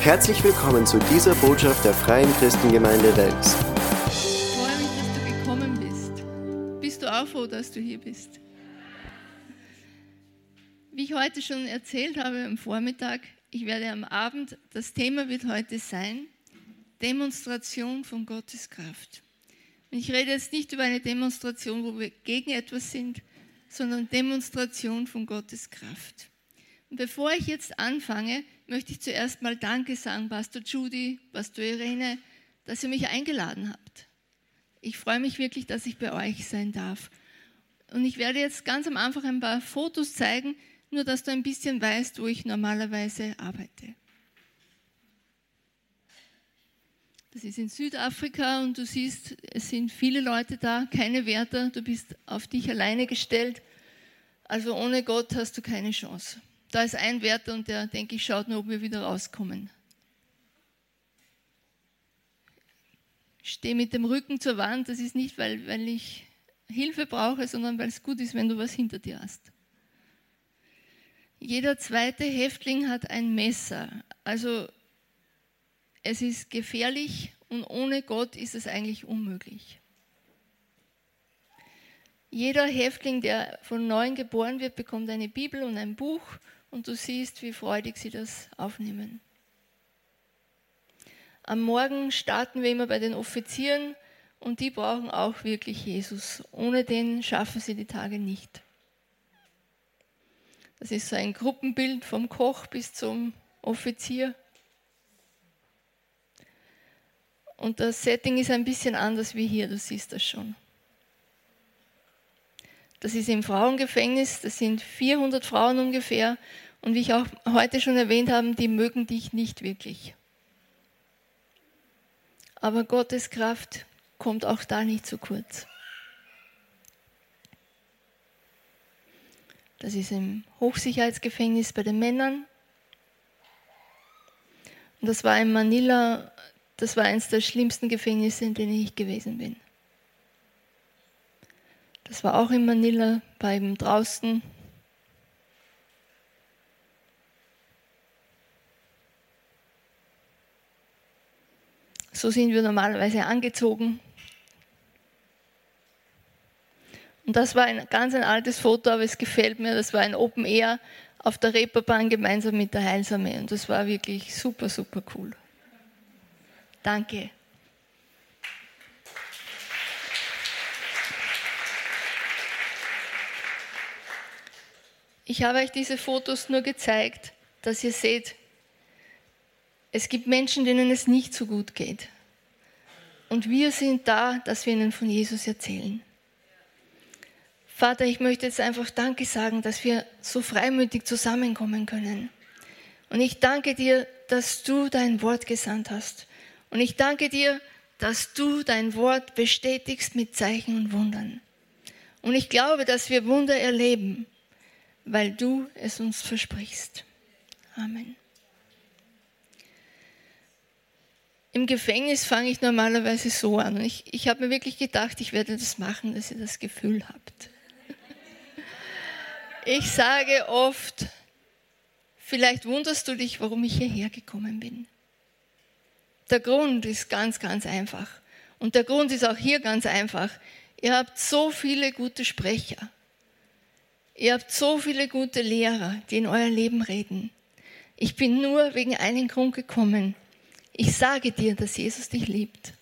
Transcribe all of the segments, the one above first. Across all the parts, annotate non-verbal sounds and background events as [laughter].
Herzlich willkommen zu dieser Botschaft der Freien Christengemeinde Wels. Ich freue mich, dass du gekommen bist. Bist du auch froh, dass du hier bist? Wie ich heute schon erzählt habe am Vormittag, ich werde am Abend, das Thema wird heute sein, Demonstration von Gottes Kraft. Und ich rede jetzt nicht über eine Demonstration, wo wir gegen etwas sind, sondern Demonstration von Gottes Kraft. Und bevor ich jetzt anfange, möchte ich zuerst mal Danke sagen, Pastor Judy, Pastor Irene, dass ihr mich eingeladen habt. Ich freue mich wirklich, dass ich bei euch sein darf. Und ich werde jetzt ganz am Anfang ein paar Fotos zeigen, nur dass du ein bisschen weißt, wo ich normalerweise arbeite. Das ist in Südafrika und du siehst, es sind viele Leute da, keine Wärter, du bist auf dich alleine gestellt. Also ohne Gott hast du keine Chance. Da ist ein Wärter und der, denke ich, schaut nur, ob wir wieder rauskommen. Ich stehe mit dem Rücken zur Wand. Das ist nicht, weil, weil ich Hilfe brauche, sondern weil es gut ist, wenn du was hinter dir hast. Jeder zweite Häftling hat ein Messer. Also es ist gefährlich und ohne Gott ist es eigentlich unmöglich. Jeder Häftling, der von neuem geboren wird, bekommt eine Bibel und ein Buch und du siehst, wie freudig sie das aufnehmen. Am Morgen starten wir immer bei den Offizieren und die brauchen auch wirklich Jesus. Ohne den schaffen sie die Tage nicht. Das ist so ein Gruppenbild vom Koch bis zum Offizier. Und das Setting ist ein bisschen anders wie hier, du siehst das schon. Das ist im Frauengefängnis, das sind 400 Frauen ungefähr. Und wie ich auch heute schon erwähnt habe, die mögen dich nicht wirklich. Aber Gottes Kraft kommt auch da nicht zu kurz. Das ist im Hochsicherheitsgefängnis bei den Männern. Und das war in Manila, das war eines der schlimmsten Gefängnisse, in denen ich gewesen bin. Das war auch in Manila, beim draußen. So sind wir normalerweise angezogen. Und das war ein ganz ein altes Foto, aber es gefällt mir. Das war ein Open Air auf der Reeperbahn gemeinsam mit der Heilsarmee. Und das war wirklich super, super cool. Danke. Ich habe euch diese Fotos nur gezeigt, dass ihr seht, es gibt Menschen, denen es nicht so gut geht. Und wir sind da, dass wir ihnen von Jesus erzählen. Vater, ich möchte jetzt einfach Danke sagen, dass wir so freimütig zusammenkommen können. Und ich danke dir, dass du dein Wort gesandt hast. Und ich danke dir, dass du dein Wort bestätigst mit Zeichen und Wundern. Und ich glaube, dass wir Wunder erleben weil du es uns versprichst. Amen. Im Gefängnis fange ich normalerweise so an. Ich, ich habe mir wirklich gedacht, ich werde das machen, dass ihr das Gefühl habt. Ich sage oft, vielleicht wunderst du dich, warum ich hierher gekommen bin. Der Grund ist ganz, ganz einfach. Und der Grund ist auch hier ganz einfach. Ihr habt so viele gute Sprecher. Ihr habt so viele gute Lehrer, die in euer Leben reden. Ich bin nur wegen einem Grund gekommen. Ich sage dir, dass Jesus dich liebt.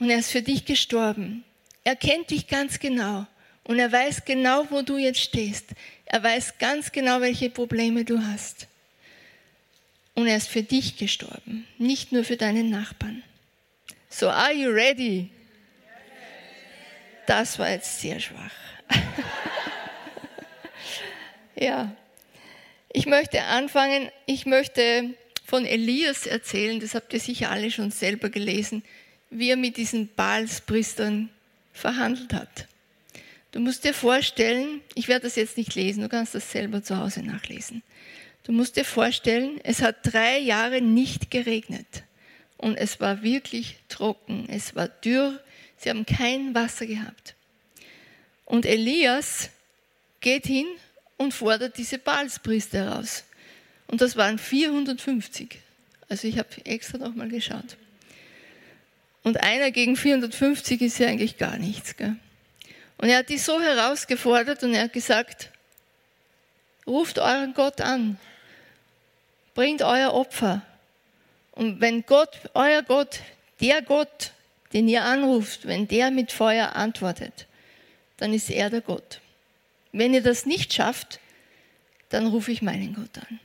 Und er ist für dich gestorben. Er kennt dich ganz genau. Und er weiß genau, wo du jetzt stehst. Er weiß ganz genau, welche Probleme du hast. Und er ist für dich gestorben, nicht nur für deinen Nachbarn. So, are you ready? Das war jetzt sehr schwach. [laughs] Ja, ich möchte anfangen, ich möchte von Elias erzählen, das habt ihr sicher alle schon selber gelesen, wie er mit diesen Baalspriestern verhandelt hat. Du musst dir vorstellen, ich werde das jetzt nicht lesen, du kannst das selber zu Hause nachlesen. Du musst dir vorstellen, es hat drei Jahre nicht geregnet und es war wirklich trocken, es war dürr, sie haben kein Wasser gehabt. Und Elias geht hin und fordert diese Baalspriester heraus Und das waren 450. Also ich habe extra nochmal geschaut. Und einer gegen 450 ist ja eigentlich gar nichts. Gell? Und er hat die so herausgefordert und er hat gesagt, ruft euren Gott an, bringt euer Opfer. Und wenn Gott, euer Gott, der Gott, den ihr anruft, wenn der mit Feuer antwortet, dann ist er der Gott. Wenn ihr das nicht schafft, dann rufe ich meinen Gott an.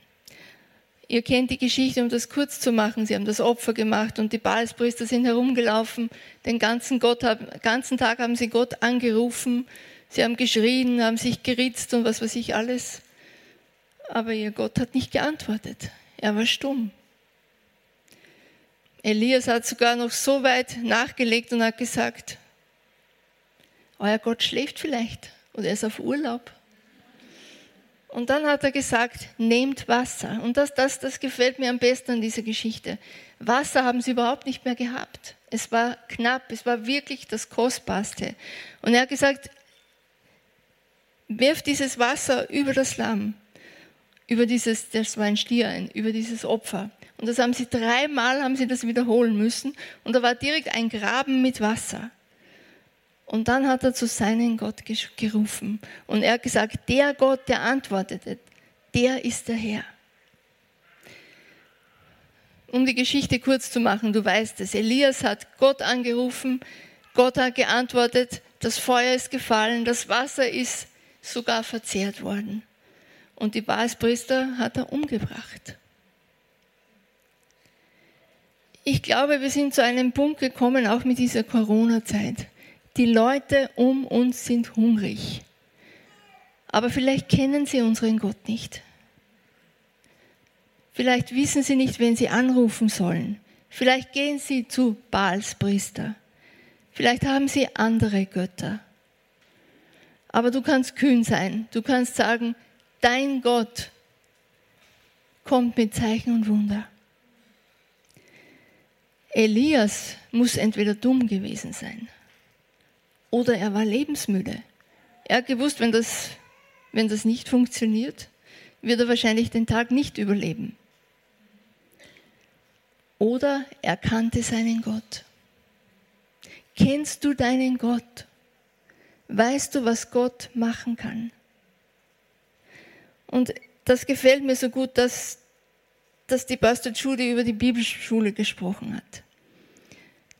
Ihr kennt die Geschichte, um das kurz zu machen. Sie haben das Opfer gemacht und die Baalspriester sind herumgelaufen. Den ganzen, Gott, ganzen Tag haben sie Gott angerufen. Sie haben geschrien, haben sich geritzt und was weiß ich alles. Aber ihr Gott hat nicht geantwortet. Er war stumm. Elias hat sogar noch so weit nachgelegt und hat gesagt, euer Gott schläft vielleicht oder er ist auf Urlaub. Und dann hat er gesagt, nehmt Wasser. Und das, das, das gefällt mir am besten an dieser Geschichte. Wasser haben sie überhaupt nicht mehr gehabt. Es war knapp, es war wirklich das Kostbarste. Und er hat gesagt, wirft dieses Wasser über das Lamm, über dieses, das war ein Stier, über dieses Opfer. Und das haben sie dreimal, haben sie das wiederholen müssen. Und da war direkt ein Graben mit Wasser. Und dann hat er zu seinem Gott gerufen. Und er hat gesagt, der Gott, der antwortete, der ist der Herr. Um die Geschichte kurz zu machen, du weißt es, Elias hat Gott angerufen, Gott hat geantwortet, das Feuer ist gefallen, das Wasser ist sogar verzehrt worden. Und die Baalspriester hat er umgebracht. Ich glaube, wir sind zu einem Punkt gekommen, auch mit dieser Corona-Zeit die Leute um uns sind hungrig. Aber vielleicht kennen sie unseren Gott nicht. Vielleicht wissen sie nicht, wen sie anrufen sollen. Vielleicht gehen sie zu Baals Priester. Vielleicht haben sie andere Götter. Aber du kannst kühn sein. Du kannst sagen, dein Gott kommt mit Zeichen und Wunder. Elias muss entweder dumm gewesen sein oder er war lebensmüde. Er hat gewusst, wenn das, wenn das nicht funktioniert, wird er wahrscheinlich den Tag nicht überleben. Oder er kannte seinen Gott. Kennst du deinen Gott? Weißt du, was Gott machen kann? Und das gefällt mir so gut, dass, dass die Pastor Judy über die Bibelschule gesprochen hat.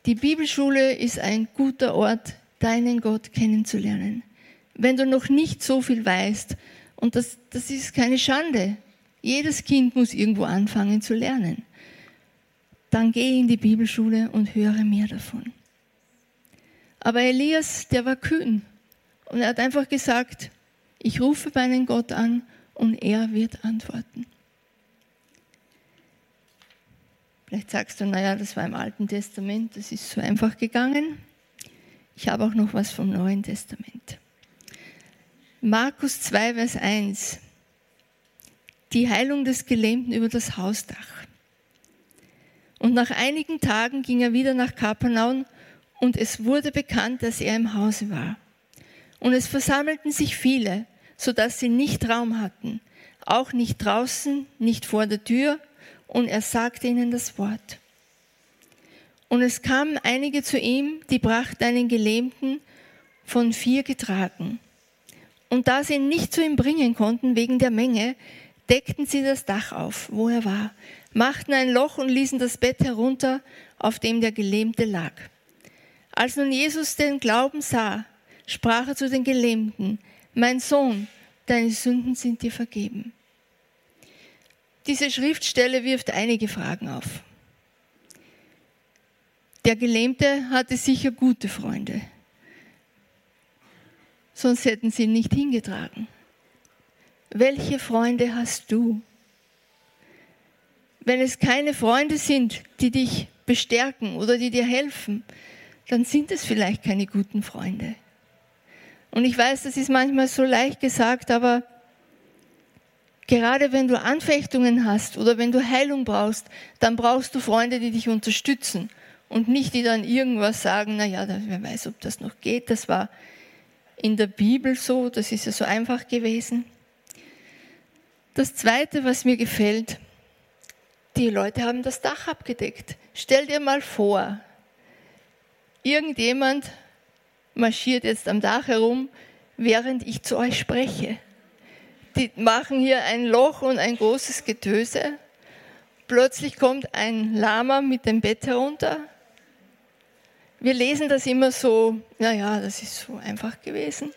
Die Bibelschule ist ein guter Ort, deinen Gott kennenzulernen. Wenn du noch nicht so viel weißt, und das, das ist keine Schande, jedes Kind muss irgendwo anfangen zu lernen, dann geh in die Bibelschule und höre mehr davon. Aber Elias, der war kühn und er hat einfach gesagt, ich rufe meinen Gott an und er wird antworten. Vielleicht sagst du, naja, das war im Alten Testament, das ist so einfach gegangen. Ich habe auch noch was vom Neuen Testament. Markus 2, Vers 1. Die Heilung des Gelähmten über das Hausdach. Und nach einigen Tagen ging er wieder nach Kapernaum und es wurde bekannt, dass er im Hause war. Und es versammelten sich viele, so dass sie nicht Raum hatten, auch nicht draußen, nicht vor der Tür, und er sagte ihnen das Wort. Und es kamen einige zu ihm, die brachten einen Gelähmten von vier getragen. Und da sie ihn nicht zu ihm bringen konnten wegen der Menge, deckten sie das Dach auf, wo er war, machten ein Loch und ließen das Bett herunter, auf dem der Gelähmte lag. Als nun Jesus den Glauben sah, sprach er zu den Gelähmten, mein Sohn, deine Sünden sind dir vergeben. Diese Schriftstelle wirft einige Fragen auf. Der Gelähmte hatte sicher gute Freunde. Sonst hätten sie ihn nicht hingetragen. Welche Freunde hast du? Wenn es keine Freunde sind, die dich bestärken oder die dir helfen, dann sind es vielleicht keine guten Freunde. Und ich weiß, das ist manchmal so leicht gesagt, aber gerade wenn du Anfechtungen hast oder wenn du Heilung brauchst, dann brauchst du Freunde, die dich unterstützen und nicht die dann irgendwas sagen, na ja, wer weiß, ob das noch geht. Das war in der Bibel so, das ist ja so einfach gewesen. Das Zweite, was mir gefällt, die Leute haben das Dach abgedeckt. Stell dir mal vor, irgendjemand marschiert jetzt am Dach herum, während ich zu euch spreche. Die machen hier ein Loch und ein großes Getöse. Plötzlich kommt ein Lama mit dem Bett herunter. Wir lesen das immer so, naja, das ist so einfach gewesen.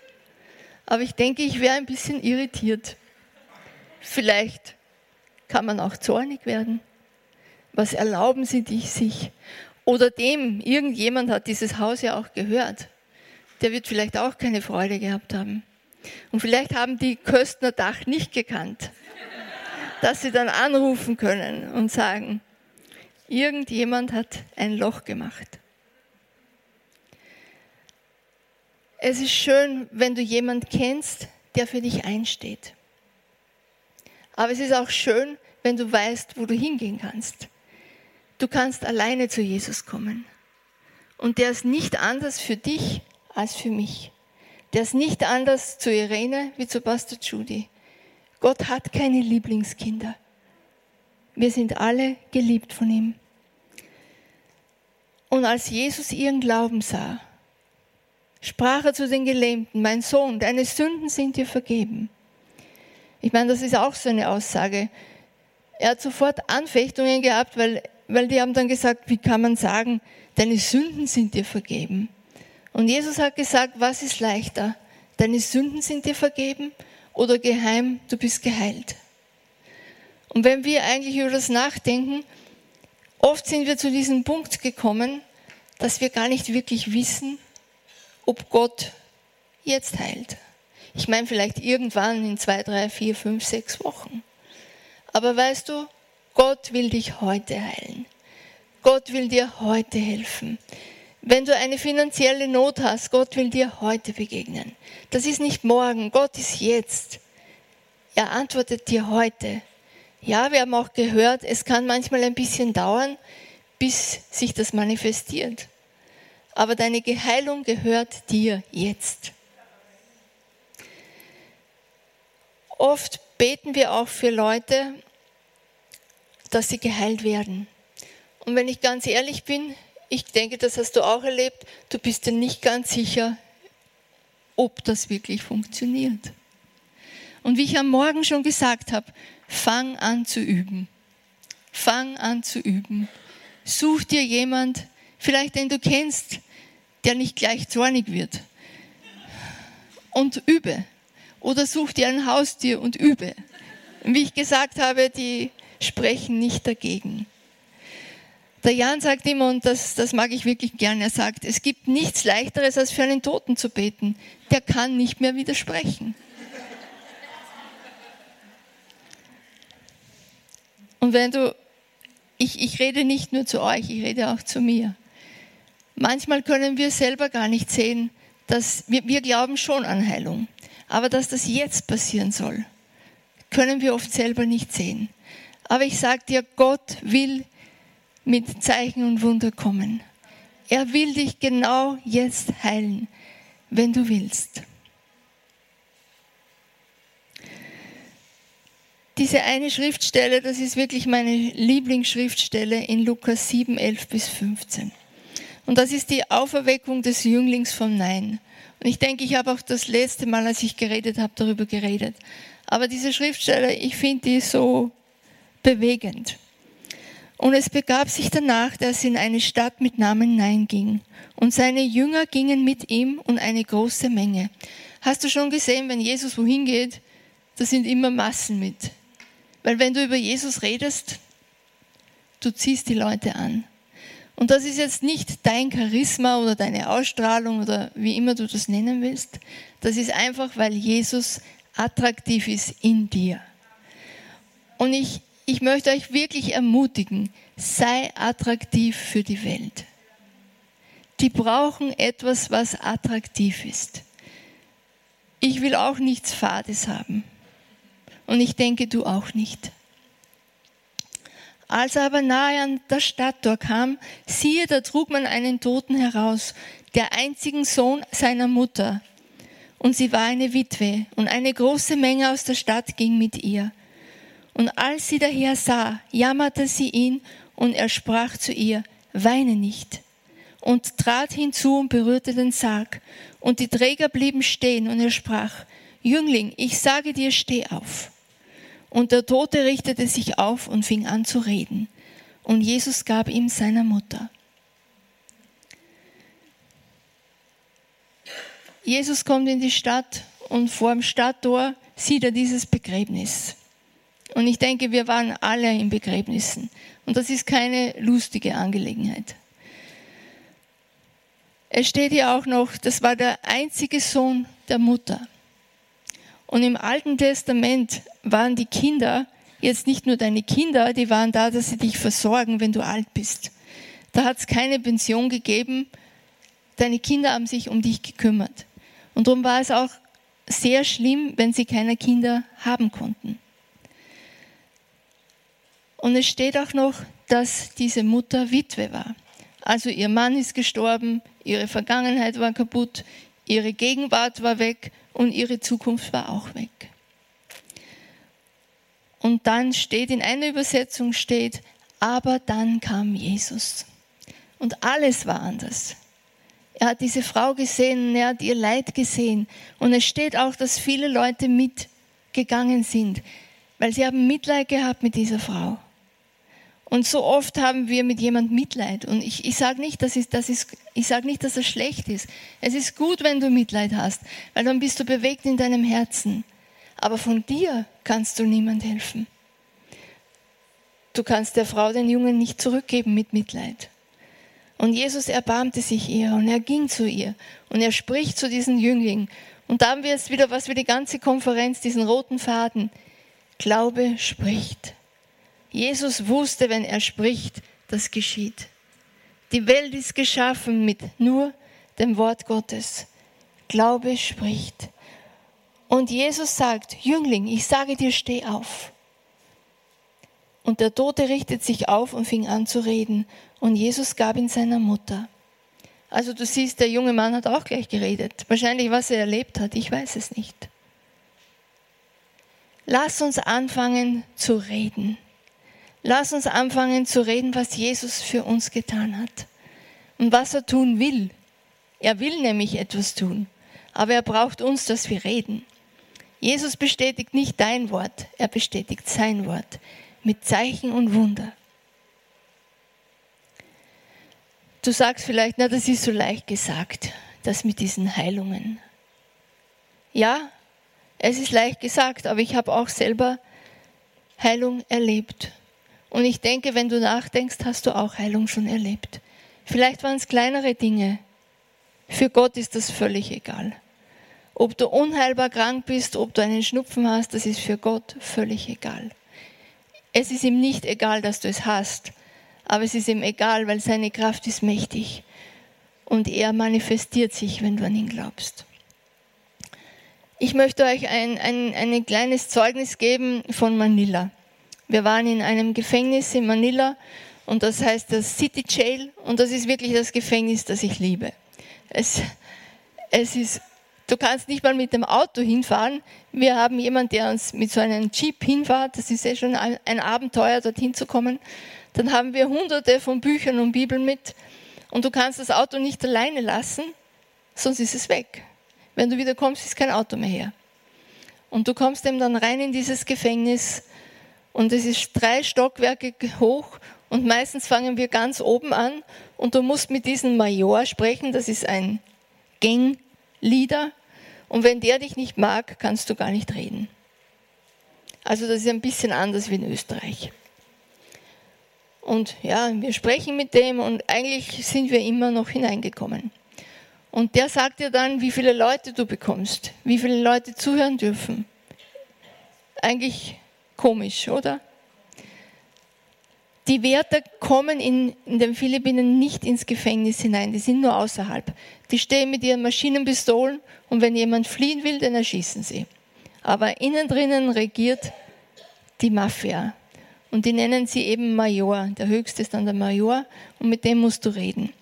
Aber ich denke, ich wäre ein bisschen irritiert. Vielleicht kann man auch zornig werden. Was erlauben Sie sich? Oder dem, irgendjemand hat dieses Haus ja auch gehört. Der wird vielleicht auch keine Freude gehabt haben. Und vielleicht haben die Köstner Dach nicht gekannt, dass sie dann anrufen können und sagen, irgendjemand hat ein Loch gemacht. Es ist schön, wenn du jemand kennst, der für dich einsteht. Aber es ist auch schön, wenn du weißt, wo du hingehen kannst. Du kannst alleine zu Jesus kommen. Und der ist nicht anders für dich als für mich. Der ist nicht anders zu Irene wie zu Pastor Judy. Gott hat keine Lieblingskinder. Wir sind alle geliebt von ihm. Und als Jesus ihren Glauben sah, sprach er zu den Gelähmten, mein Sohn, deine Sünden sind dir vergeben. Ich meine, das ist auch so eine Aussage. Er hat sofort Anfechtungen gehabt, weil weil die haben dann gesagt, wie kann man sagen, deine Sünden sind dir vergeben. Und Jesus hat gesagt, was ist leichter? Deine Sünden sind dir vergeben oder geheim, du bist geheilt. Und wenn wir eigentlich über das nachdenken, oft sind wir zu diesem Punkt gekommen, dass wir gar nicht wirklich wissen, ob Gott jetzt heilt. Ich meine vielleicht irgendwann in zwei, drei, vier, fünf, sechs Wochen. Aber weißt du, Gott will dich heute heilen. Gott will dir heute helfen. Wenn du eine finanzielle Not hast, Gott will dir heute begegnen. Das ist nicht morgen, Gott ist jetzt. Er antwortet dir heute. Ja, wir haben auch gehört, es kann manchmal ein bisschen dauern, bis sich das manifestiert. Aber deine Geheilung gehört dir jetzt. Oft beten wir auch für Leute, dass sie geheilt werden. Und wenn ich ganz ehrlich bin, ich denke, das hast du auch erlebt, du bist dir nicht ganz sicher, ob das wirklich funktioniert. Und wie ich am Morgen schon gesagt habe, fang an zu üben. Fang an zu üben. Such dir jemand, vielleicht den du kennst, der nicht gleich zornig wird. Und übe. Oder such dir ein Haustier und übe. Wie ich gesagt habe, die sprechen nicht dagegen. Der Jan sagt immer, und das, das mag ich wirklich gerne, er sagt, es gibt nichts leichteres, als für einen Toten zu beten. Der kann nicht mehr widersprechen. Und wenn du, ich, ich rede nicht nur zu euch, ich rede auch zu mir. Manchmal können wir selber gar nicht sehen, dass wir, wir glauben schon an Heilung. Aber dass das jetzt passieren soll, können wir oft selber nicht sehen. Aber ich sage dir, Gott will mit Zeichen und Wunder kommen. Er will dich genau jetzt heilen, wenn du willst. Diese eine Schriftstelle, das ist wirklich meine Lieblingsschriftstelle in Lukas 7, 11 bis 15. Und das ist die Auferweckung des Jünglings vom Nein. Und ich denke, ich habe auch das letzte Mal, als ich geredet habe, darüber geredet. Aber diese Schriftstelle, ich finde die so bewegend. Und es begab sich danach, dass er in eine Stadt mit Namen Nein ging. Und seine Jünger gingen mit ihm und eine große Menge. Hast du schon gesehen, wenn Jesus wohin geht, da sind immer Massen mit. Weil wenn du über Jesus redest, du ziehst die Leute an. Und das ist jetzt nicht dein Charisma oder deine Ausstrahlung oder wie immer du das nennen willst. Das ist einfach, weil Jesus attraktiv ist in dir. Und ich ich möchte euch wirklich ermutigen, sei attraktiv für die Welt. Die brauchen etwas, was attraktiv ist. Ich will auch nichts Fades haben. Und ich denke, du auch nicht. Als er aber nahe an das Stadttor kam, siehe, da trug man einen Toten heraus, der einzigen Sohn seiner Mutter. Und sie war eine Witwe, und eine große Menge aus der Stadt ging mit ihr. Und als sie daher sah, jammerte sie ihn und er sprach zu ihr, weine nicht. Und trat hinzu und berührte den Sarg. Und die Träger blieben stehen und er sprach, Jüngling, ich sage dir, steh auf. Und der Tote richtete sich auf und fing an zu reden. Und Jesus gab ihm seiner Mutter. Jesus kommt in die Stadt und vor dem Stadttor sieht er dieses Begräbnis. Und ich denke, wir waren alle in Begräbnissen. Und das ist keine lustige Angelegenheit. Es steht hier auch noch, das war der einzige Sohn der Mutter. Und im Alten Testament waren die Kinder jetzt nicht nur deine Kinder, die waren da, dass sie dich versorgen, wenn du alt bist. Da hat es keine Pension gegeben. Deine Kinder haben sich um dich gekümmert. Und darum war es auch sehr schlimm, wenn sie keine Kinder haben konnten. Und es steht auch noch, dass diese Mutter Witwe war. Also ihr Mann ist gestorben, ihre Vergangenheit war kaputt, ihre Gegenwart war weg und ihre Zukunft war auch weg. Und dann steht, in einer Übersetzung steht, aber dann kam Jesus. Und alles war anders. Er hat diese Frau gesehen, er hat ihr Leid gesehen. Und es steht auch, dass viele Leute mitgegangen sind, weil sie haben Mitleid gehabt mit dieser Frau. Und so oft haben wir mit jemand Mitleid. Und ich, ich sage nicht, dass, ist, das ist, ich sag nicht, dass das schlecht ist. Es ist gut, wenn du Mitleid hast, weil dann bist du bewegt in deinem Herzen. Aber von dir kannst du niemand helfen. Du kannst der Frau den Jungen nicht zurückgeben mit Mitleid. Und Jesus erbarmte sich ihr und er ging zu ihr und er spricht zu diesen Jünglingen. Und da haben wir jetzt wieder, was wir die ganze Konferenz, diesen roten Faden. Glaube spricht. Jesus wusste, wenn er spricht, das geschieht. Die Welt ist geschaffen mit nur dem Wort Gottes. Glaube spricht. Und Jesus sagt, Jüngling, ich sage dir, steh auf. Und der Tote richtet sich auf und fing an zu reden. Und Jesus gab ihn seiner Mutter. Also du siehst, der junge Mann hat auch gleich geredet. Wahrscheinlich, was er erlebt hat, ich weiß es nicht. Lass uns anfangen zu reden. Lass uns anfangen zu reden, was Jesus für uns getan hat und was er tun will. Er will nämlich etwas tun, aber er braucht uns, dass wir reden. Jesus bestätigt nicht dein Wort, er bestätigt sein Wort mit Zeichen und Wunder. Du sagst vielleicht, na, das ist so leicht gesagt, das mit diesen Heilungen. Ja, es ist leicht gesagt, aber ich habe auch selber Heilung erlebt. Und ich denke, wenn du nachdenkst, hast du auch Heilung schon erlebt. Vielleicht waren es kleinere Dinge. Für Gott ist das völlig egal. Ob du unheilbar krank bist, ob du einen Schnupfen hast, das ist für Gott völlig egal. Es ist ihm nicht egal, dass du es hast, aber es ist ihm egal, weil seine Kraft ist mächtig und er manifestiert sich, wenn du an ihn glaubst. Ich möchte euch ein, ein, ein kleines Zeugnis geben von Manila. Wir waren in einem Gefängnis in Manila und das heißt das City Jail und das ist wirklich das Gefängnis, das ich liebe. Es, es ist Du kannst nicht mal mit dem Auto hinfahren. Wir haben jemanden, der uns mit so einem Jeep hinfährt. Das ist ja schon ein, ein Abenteuer, dorthin zu kommen. Dann haben wir hunderte von Büchern und Bibeln mit. Und du kannst das Auto nicht alleine lassen, sonst ist es weg. Wenn du wieder kommst, ist kein Auto mehr her. Und du kommst eben dann rein in dieses Gefängnis und es ist drei Stockwerke hoch und meistens fangen wir ganz oben an und du musst mit diesem Major sprechen, das ist ein Gangleader und wenn der dich nicht mag, kannst du gar nicht reden. Also das ist ein bisschen anders wie in Österreich. Und ja, wir sprechen mit dem und eigentlich sind wir immer noch hineingekommen. Und der sagt dir dann, wie viele Leute du bekommst, wie viele Leute zuhören dürfen. Eigentlich komisch, oder? Die Wärter kommen in, in den Philippinen nicht ins Gefängnis hinein, die sind nur außerhalb. Die stehen mit ihren Maschinenpistolen und wenn jemand fliehen will, dann erschießen sie. Aber innen drinnen regiert die Mafia. Und die nennen sie eben Major. Der höchste ist dann der Major und mit dem musst du reden.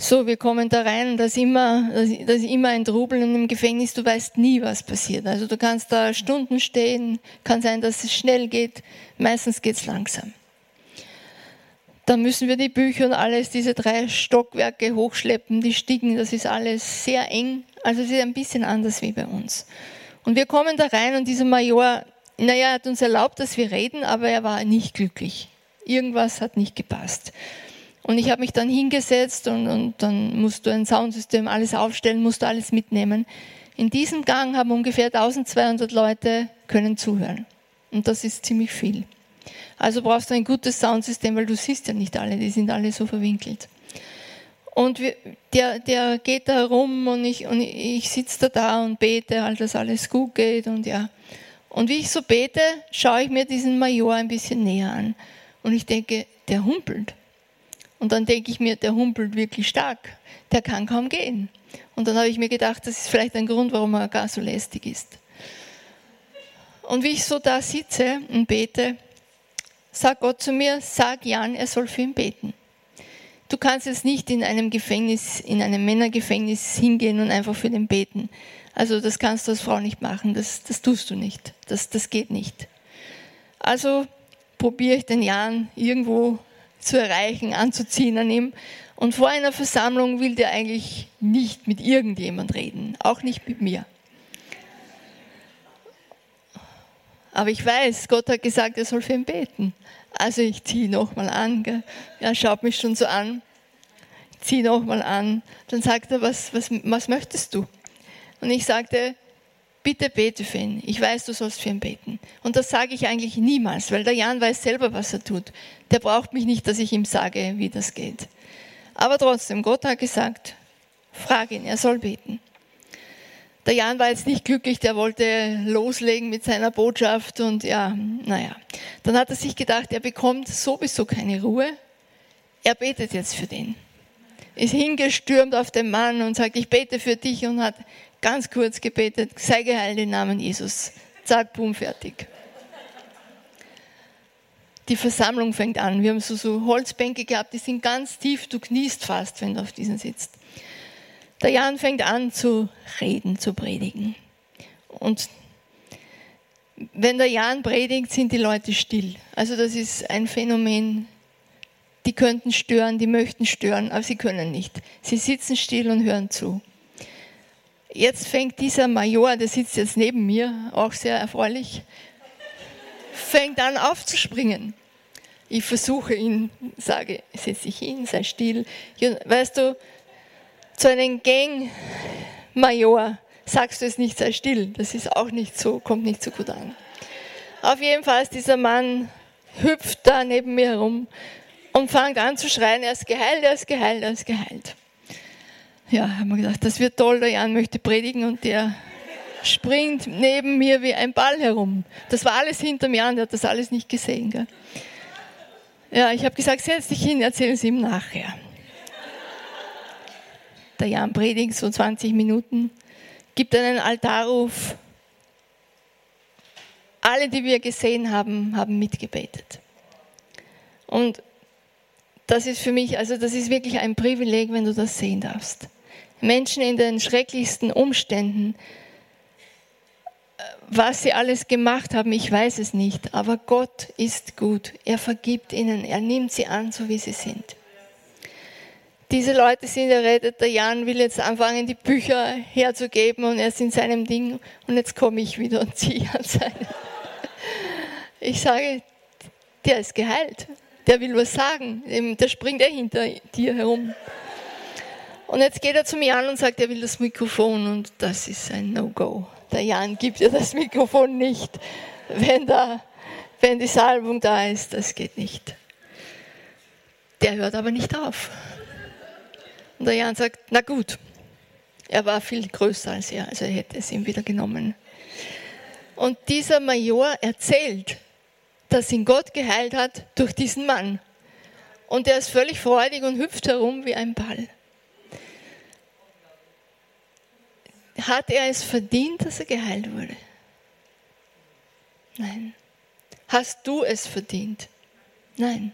So, wir kommen da rein, da ist immer, da ist immer ein Trubel und im Gefängnis, du weißt nie, was passiert. Also du kannst da Stunden stehen, kann sein, dass es schnell geht, meistens geht es langsam. Dann müssen wir die Bücher und alles, diese drei Stockwerke hochschleppen, die Stiegen, das ist alles sehr eng. Also es ist ein bisschen anders wie bei uns. Und wir kommen da rein und dieser Major, naja, hat uns erlaubt, dass wir reden, aber er war nicht glücklich. Irgendwas hat nicht gepasst. Und ich habe mich dann hingesetzt und, und dann musst du ein Soundsystem alles aufstellen, musst du alles mitnehmen. In diesem Gang haben ungefähr 1200 Leute können zuhören. Und das ist ziemlich viel. Also brauchst du ein gutes Soundsystem, weil du siehst ja nicht alle, die sind alle so verwinkelt. Und wir, der, der geht da herum und ich, und ich sitze da da und bete, halt, dass alles gut geht und ja. Und wie ich so bete, schaue ich mir diesen Major ein bisschen näher an. Und ich denke, der humpelt. Und dann denke ich mir, der humpelt wirklich stark, der kann kaum gehen. Und dann habe ich mir gedacht, das ist vielleicht ein Grund, warum er gar so lästig ist. Und wie ich so da sitze und bete, sagt Gott zu mir, sag Jan, er soll für ihn beten. Du kannst jetzt nicht in einem Gefängnis, in einem Männergefängnis hingehen und einfach für den beten. Also das kannst du als Frau nicht machen, das, das tust du nicht, das, das geht nicht. Also probiere ich den Jan irgendwo zu erreichen, anzuziehen an ihm. Und vor einer Versammlung will der eigentlich nicht mit irgendjemand reden, auch nicht mit mir. Aber ich weiß, Gott hat gesagt, er soll für ihn beten. Also ich ziehe nochmal an. Gell. Er schaut mich schon so an. Ich ziehe nochmal an. Dann sagt er, was, was, was möchtest du? Und ich sagte, bitte bete für ihn. Ich weiß, du sollst für ihn beten. Und das sage ich eigentlich niemals, weil der Jan weiß selber, was er tut. Der braucht mich nicht, dass ich ihm sage, wie das geht. Aber trotzdem, Gott hat gesagt, frag ihn, er soll beten. Der Jan war jetzt nicht glücklich, der wollte loslegen mit seiner Botschaft und ja, naja. Dann hat er sich gedacht, er bekommt sowieso keine Ruhe. Er betet jetzt für den. Ist hingestürmt auf den Mann und sagt, ich bete für dich und hat ganz kurz gebetet, sei geheilt im Namen Jesus. Zack, boom, fertig. Die Versammlung fängt an. Wir haben so, so Holzbänke gehabt, die sind ganz tief, du kniest fast, wenn du auf diesen sitzt. Der Jan fängt an zu reden, zu predigen. Und wenn der Jan predigt, sind die Leute still. Also das ist ein Phänomen. Die könnten stören, die möchten stören, aber sie können nicht. Sie sitzen still und hören zu. Jetzt fängt dieser Major, der sitzt jetzt neben mir, auch sehr erfreulich, fängt an aufzuspringen. Ich versuche ihn, sage, setz dich hin, sei still. Weißt du, zu einem Gang-Major sagst du es nicht, sei still. Das ist auch nicht so, kommt nicht so gut an. Auf jeden Fall ist dieser Mann hüpft da neben mir herum und fängt an zu schreien, er ist geheilt, er ist geheilt, er ist geheilt ja, haben wir gedacht, das wird toll, der Jan möchte predigen und der springt neben mir wie ein Ball herum. Das war alles hinter mir an, der hat das alles nicht gesehen. Gell? Ja, ich habe gesagt, setz dich hin, erzähl es ihm nachher. Der Jan predigt so 20 Minuten, gibt einen Altarruf. Alle, die wir gesehen haben, haben mitgebetet. Und das ist für mich, also das ist wirklich ein Privileg, wenn du das sehen darfst. Menschen in den schrecklichsten Umständen, was sie alles gemacht haben, ich weiß es nicht, aber Gott ist gut. Er vergibt ihnen, er nimmt sie an, so wie sie sind. Diese Leute sind errettet. Der Jan will jetzt anfangen, die Bücher herzugeben und er ist in seinem Ding und jetzt komme ich wieder und ziehe an seinem. Ich sage, der ist geheilt. Der will was sagen. Der springt er hinter dir herum. Und jetzt geht er zu mir an und sagt, er will das Mikrofon und das ist ein No-Go. Der Jan gibt dir das Mikrofon nicht, wenn, da, wenn die Salbung da ist. Das geht nicht. Der hört aber nicht auf. Und der Jan sagt, na gut. Er war viel größer als er, also er hätte es ihm wieder genommen. Und dieser Major erzählt, dass ihn Gott geheilt hat durch diesen Mann. Und er ist völlig freudig und hüpft herum wie ein Ball. Hat er es verdient, dass er geheilt wurde? Nein. Hast du es verdient? Nein.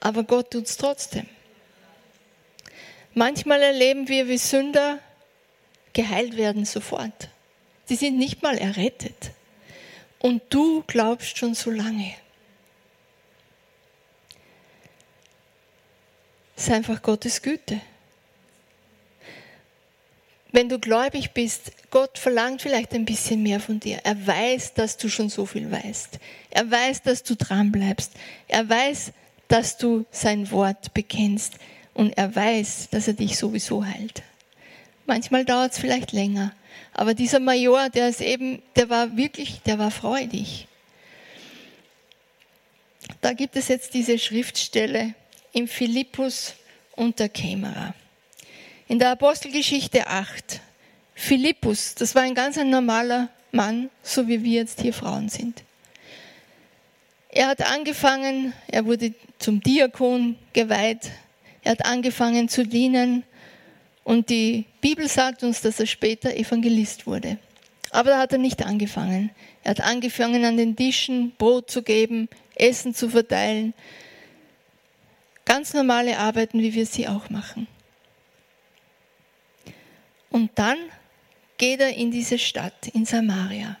Aber Gott tut es trotzdem. Manchmal erleben wir, wie Sünder geheilt werden sofort. Sie sind nicht mal errettet. Und du glaubst schon so lange. Es ist einfach Gottes Güte. Wenn du gläubig bist, Gott verlangt vielleicht ein bisschen mehr von dir. Er weiß, dass du schon so viel weißt. Er weiß, dass du dran bleibst. Er weiß, dass du sein Wort bekennst. Und er weiß, dass er dich sowieso heilt. Manchmal dauert es vielleicht länger. Aber dieser Major, der ist eben, der war wirklich, der war freudig. Da gibt es jetzt diese Schriftstelle im Philippus unter Kämmerer. In der Apostelgeschichte 8, Philippus, das war ein ganz ein normaler Mann, so wie wir jetzt hier Frauen sind. Er hat angefangen, er wurde zum Diakon geweiht, er hat angefangen zu dienen und die Bibel sagt uns, dass er später Evangelist wurde. Aber da hat er nicht angefangen. Er hat angefangen, an den Tischen Brot zu geben, Essen zu verteilen. Ganz normale Arbeiten, wie wir sie auch machen. Und dann geht er in diese Stadt, in Samaria,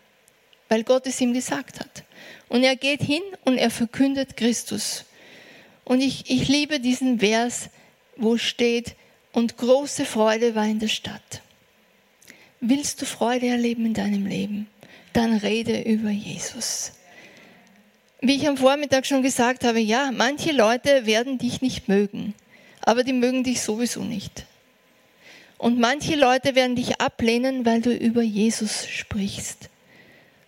weil Gott es ihm gesagt hat. Und er geht hin und er verkündet Christus. Und ich, ich liebe diesen Vers, wo steht, und große Freude war in der Stadt. Willst du Freude erleben in deinem Leben? Dann rede über Jesus. Wie ich am Vormittag schon gesagt habe, ja, manche Leute werden dich nicht mögen, aber die mögen dich sowieso nicht. Und manche Leute werden dich ablehnen, weil du über Jesus sprichst.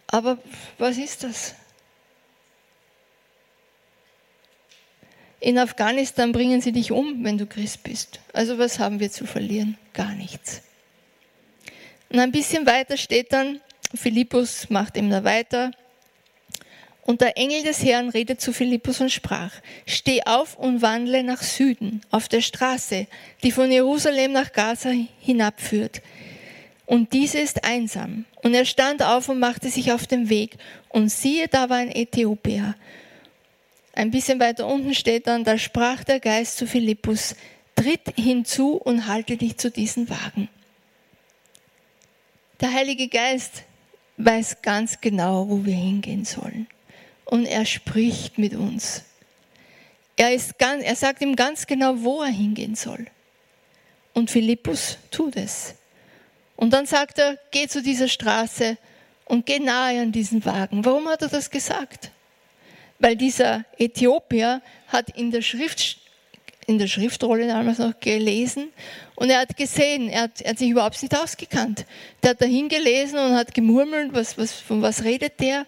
Aber was ist das? In Afghanistan bringen sie dich um, wenn du Christ bist. Also was haben wir zu verlieren? Gar nichts. Und ein bisschen weiter steht dann, Philippus macht ihm da weiter, und der Engel des Herrn redet zu Philippus und sprach, steh auf und wandle nach Süden, auf der Straße, die von Jerusalem nach Gaza hinabführt. Und diese ist einsam. Und er stand auf und machte sich auf den Weg. Und siehe, da war ein Äthiopier. Ein bisschen weiter unten steht dann, da sprach der Geist zu Philippus, tritt hinzu und halte dich zu diesen Wagen. Der Heilige Geist weiß ganz genau, wo wir hingehen sollen und er spricht mit uns. Er, ist ganz, er sagt ihm ganz genau, wo er hingehen soll. Und Philippus tut es. Und dann sagt er, geh zu dieser Straße und geh nahe an diesen Wagen. Warum hat er das gesagt? Weil dieser Äthiopier hat in der, Schrift, in der Schriftrolle damals noch gelesen und er hat gesehen, er hat, er hat sich überhaupt nicht ausgekannt. Der hat dahin gelesen und hat gemurmelt, was, was, von was redet der?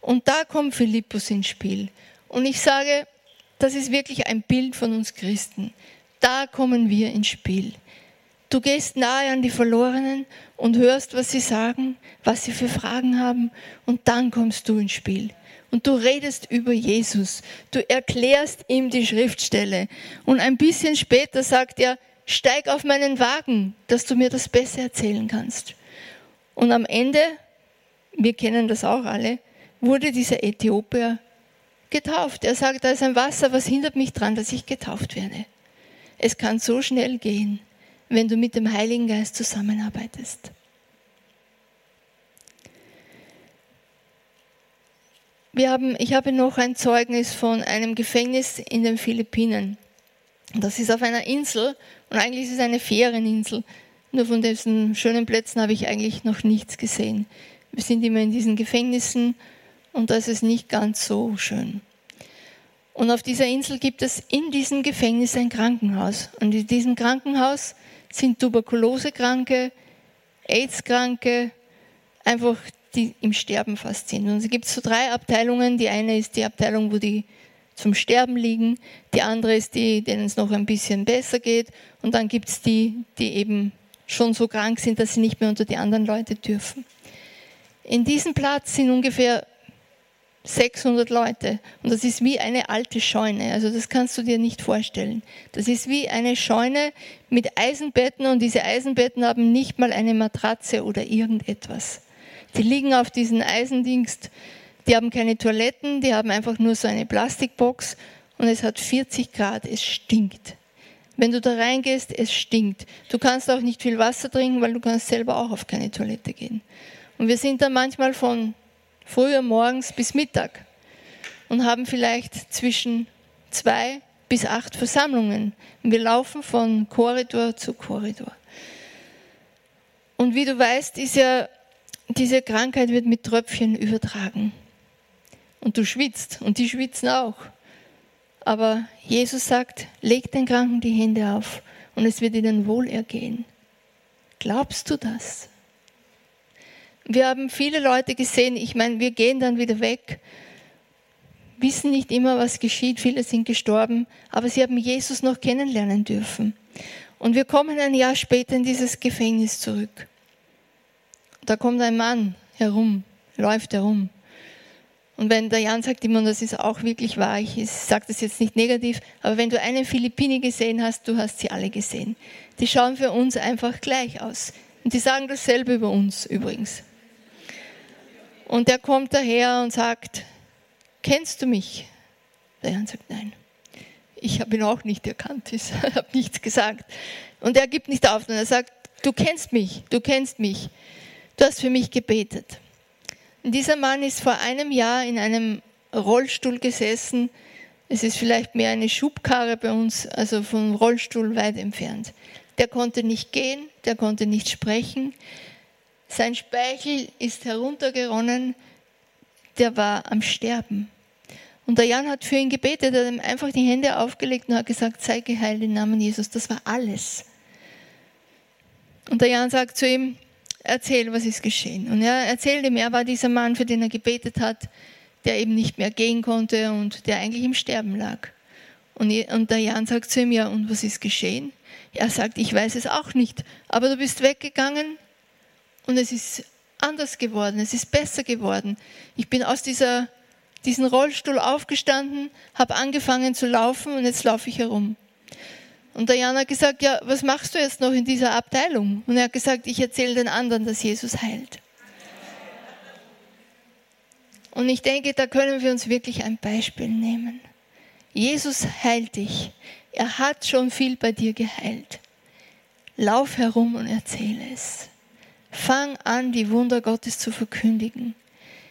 Und da kommt Philippus ins Spiel. Und ich sage, das ist wirklich ein Bild von uns Christen. Da kommen wir ins Spiel. Du gehst nahe an die Verlorenen und hörst, was sie sagen, was sie für Fragen haben, und dann kommst du ins Spiel. Und du redest über Jesus. Du erklärst ihm die Schriftstelle. Und ein bisschen später sagt er, steig auf meinen Wagen, dass du mir das besser erzählen kannst. Und am Ende, wir kennen das auch alle, wurde dieser Äthiopier getauft. Er sagt, da ist ein Wasser, was hindert mich daran, dass ich getauft werde? Es kann so schnell gehen, wenn du mit dem Heiligen Geist zusammenarbeitest. Wir haben, ich habe noch ein Zeugnis von einem Gefängnis in den Philippinen. Das ist auf einer Insel und eigentlich ist es eine Ferieninsel. Nur von diesen schönen Plätzen habe ich eigentlich noch nichts gesehen. Wir sind immer in diesen Gefängnissen und das ist nicht ganz so schön. Und auf dieser Insel gibt es in diesem Gefängnis ein Krankenhaus. Und in diesem Krankenhaus sind Tuberkulosekranke, AIDS-Kranke, einfach die im Sterben fast sind. Und es gibt so drei Abteilungen. Die eine ist die Abteilung, wo die zum Sterben liegen. Die andere ist die, denen es noch ein bisschen besser geht. Und dann gibt es die, die eben schon so krank sind, dass sie nicht mehr unter die anderen Leute dürfen. In diesem Platz sind ungefähr 600 Leute. Und das ist wie eine alte Scheune. Also das kannst du dir nicht vorstellen. Das ist wie eine Scheune mit Eisenbetten und diese Eisenbetten haben nicht mal eine Matratze oder irgendetwas. Die liegen auf diesen Eisendingst. Die haben keine Toiletten, die haben einfach nur so eine Plastikbox und es hat 40 Grad, es stinkt. Wenn du da reingehst, es stinkt. Du kannst auch nicht viel Wasser trinken, weil du kannst selber auch auf keine Toilette gehen. Und wir sind da manchmal von früher morgens bis Mittag und haben vielleicht zwischen zwei bis acht Versammlungen. Wir laufen von Korridor zu Korridor. Und wie du weißt, ist ja, diese Krankheit wird mit Tröpfchen übertragen. Und du schwitzt und die schwitzen auch. Aber Jesus sagt, leg den Kranken die Hände auf und es wird ihnen wohlergehen. Glaubst du das? Wir haben viele Leute gesehen, ich meine, wir gehen dann wieder weg wissen nicht immer, was geschieht. Viele sind gestorben, aber sie haben Jesus noch kennenlernen dürfen. Und wir kommen ein Jahr später in dieses Gefängnis zurück. Da kommt ein Mann herum, läuft herum. Und wenn der Jan sagt immer, das ist auch wirklich wahr, ich sage das jetzt nicht negativ, aber wenn du einen Philippini gesehen hast, du hast sie alle gesehen. Die schauen für uns einfach gleich aus. Und die sagen dasselbe über uns übrigens. Und der kommt daher und sagt, kennst du mich? Der Jan sagt, nein. Ich habe ihn auch nicht erkannt, [laughs] ich habe nichts gesagt. Und er gibt nicht auf, und er sagt, du kennst mich, du kennst mich, du hast für mich gebetet. Und dieser Mann ist vor einem Jahr in einem Rollstuhl gesessen. Es ist vielleicht mehr eine Schubkarre bei uns, also vom Rollstuhl weit entfernt. Der konnte nicht gehen, der konnte nicht sprechen. Sein Speichel ist heruntergeronnen der war am Sterben. Und der Jan hat für ihn gebetet, er hat ihm einfach die Hände aufgelegt und hat gesagt, sei geheilt im Namen Jesus. Das war alles. Und der Jan sagt zu ihm, erzähl, was ist geschehen. Und er erzählt ihm, er war dieser Mann, für den er gebetet hat, der eben nicht mehr gehen konnte und der eigentlich im Sterben lag. Und, und der Jan sagt zu ihm, ja, und was ist geschehen? Er sagt, ich weiß es auch nicht, aber du bist weggegangen und es ist anders geworden, es ist besser geworden. Ich bin aus dieser, diesem Rollstuhl aufgestanden, habe angefangen zu laufen und jetzt laufe ich herum. Und der Jan hat gesagt, ja, was machst du jetzt noch in dieser Abteilung? Und er hat gesagt, ich erzähle den anderen, dass Jesus heilt. Und ich denke, da können wir uns wirklich ein Beispiel nehmen. Jesus heilt dich. Er hat schon viel bei dir geheilt. Lauf herum und erzähle es. Fang an, die Wunder Gottes zu verkündigen.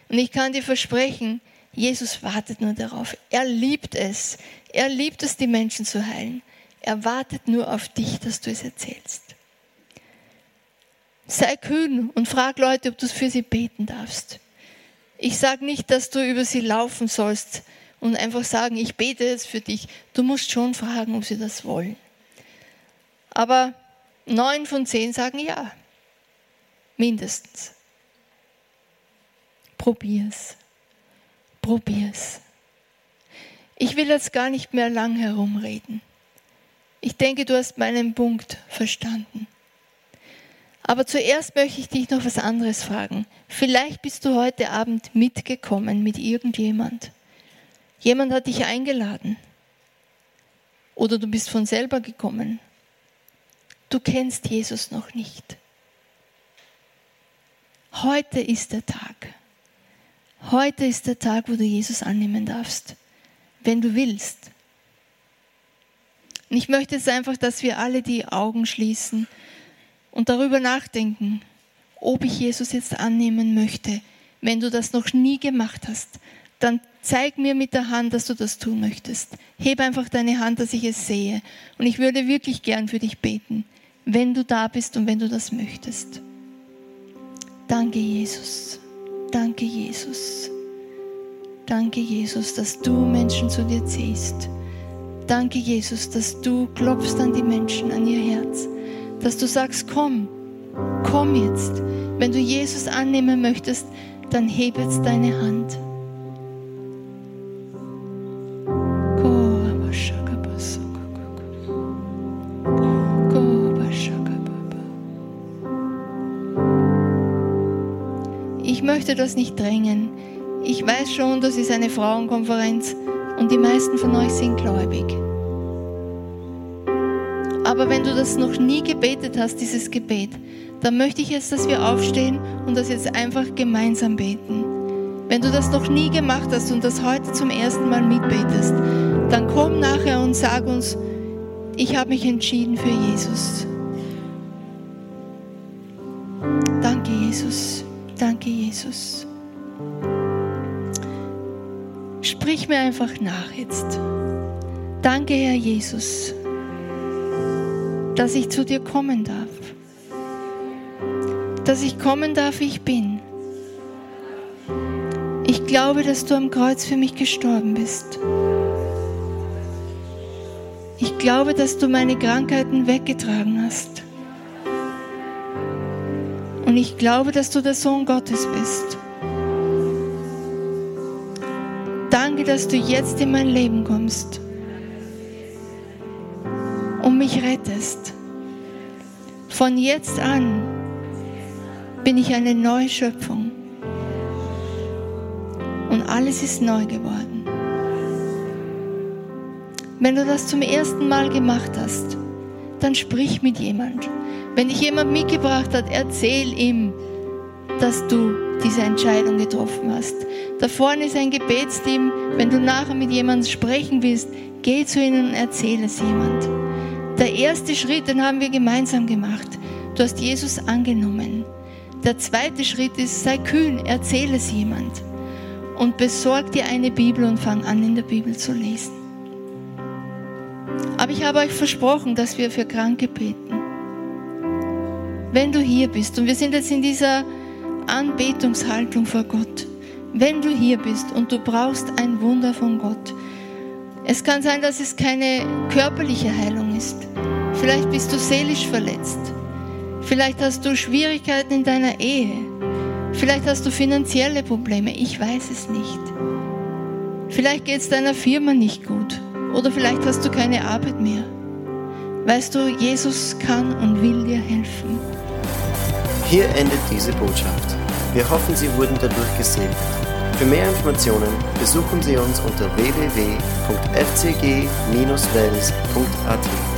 Und ich kann dir versprechen, Jesus wartet nur darauf. Er liebt es. Er liebt es, die Menschen zu heilen. Er wartet nur auf dich, dass du es erzählst. Sei kühn und frag Leute, ob du für sie beten darfst. Ich sage nicht, dass du über sie laufen sollst und einfach sagen, ich bete jetzt für dich. Du musst schon fragen, ob sie das wollen. Aber neun von zehn sagen ja. Mindestens. Probier's. Probier's. Ich will jetzt gar nicht mehr lang herumreden. Ich denke, du hast meinen Punkt verstanden. Aber zuerst möchte ich dich noch was anderes fragen. Vielleicht bist du heute Abend mitgekommen mit irgendjemand. Jemand hat dich eingeladen. Oder du bist von selber gekommen. Du kennst Jesus noch nicht. Heute ist der Tag. Heute ist der Tag, wo du Jesus annehmen darfst, wenn du willst. Und ich möchte jetzt einfach, dass wir alle die Augen schließen und darüber nachdenken, ob ich Jesus jetzt annehmen möchte. Wenn du das noch nie gemacht hast, dann zeig mir mit der Hand, dass du das tun möchtest. Heb einfach deine Hand, dass ich es sehe. Und ich würde wirklich gern für dich beten, wenn du da bist und wenn du das möchtest. Danke, Jesus. Danke, Jesus. Danke, Jesus, dass du Menschen zu dir ziehst. Danke, Jesus, dass du klopfst an die Menschen, an ihr Herz. Dass du sagst, komm, komm jetzt. Wenn du Jesus annehmen möchtest, dann heb jetzt deine Hand. Möchte das nicht drängen. Ich weiß schon, das ist eine Frauenkonferenz und die meisten von euch sind gläubig. Aber wenn du das noch nie gebetet hast, dieses Gebet, dann möchte ich jetzt, dass wir aufstehen und das jetzt einfach gemeinsam beten. Wenn du das noch nie gemacht hast und das heute zum ersten Mal mitbetest, dann komm nachher und sag uns, ich habe mich entschieden für Jesus. Danke, Jesus. Danke, Jesus. Sprich mir einfach nach jetzt. Danke, Herr Jesus, dass ich zu dir kommen darf. Dass ich kommen darf, wie ich bin. Ich glaube, dass du am Kreuz für mich gestorben bist. Ich glaube, dass du meine Krankheiten weggetragen hast. Und ich glaube, dass du der Sohn Gottes bist. Danke, dass du jetzt in mein Leben kommst und mich rettest. Von jetzt an bin ich eine neue Schöpfung. Und alles ist neu geworden. Wenn du das zum ersten Mal gemacht hast, dann sprich mit jemand. Wenn dich jemand mitgebracht hat, erzähl ihm, dass du diese Entscheidung getroffen hast. Da vorne ist ein Gebetsteam. Wenn du nachher mit jemandem sprechen willst, geh zu ihnen und erzähl es jemand. Der erste Schritt, den haben wir gemeinsam gemacht. Du hast Jesus angenommen. Der zweite Schritt ist, sei kühn, erzähl es jemand. Und besorg dir eine Bibel und fang an, in der Bibel zu lesen. Aber ich habe euch versprochen, dass wir für Kranke beten. Wenn du hier bist und wir sind jetzt in dieser Anbetungshaltung vor Gott, wenn du hier bist und du brauchst ein Wunder von Gott, es kann sein, dass es keine körperliche Heilung ist. Vielleicht bist du seelisch verletzt. Vielleicht hast du Schwierigkeiten in deiner Ehe. Vielleicht hast du finanzielle Probleme. Ich weiß es nicht. Vielleicht geht es deiner Firma nicht gut. Oder vielleicht hast du keine Arbeit mehr. Weißt du, Jesus kann und will dir helfen. Hier endet diese Botschaft. Wir hoffen, Sie wurden dadurch gesegnet. Für mehr Informationen besuchen Sie uns unter www.fcg-wells.at.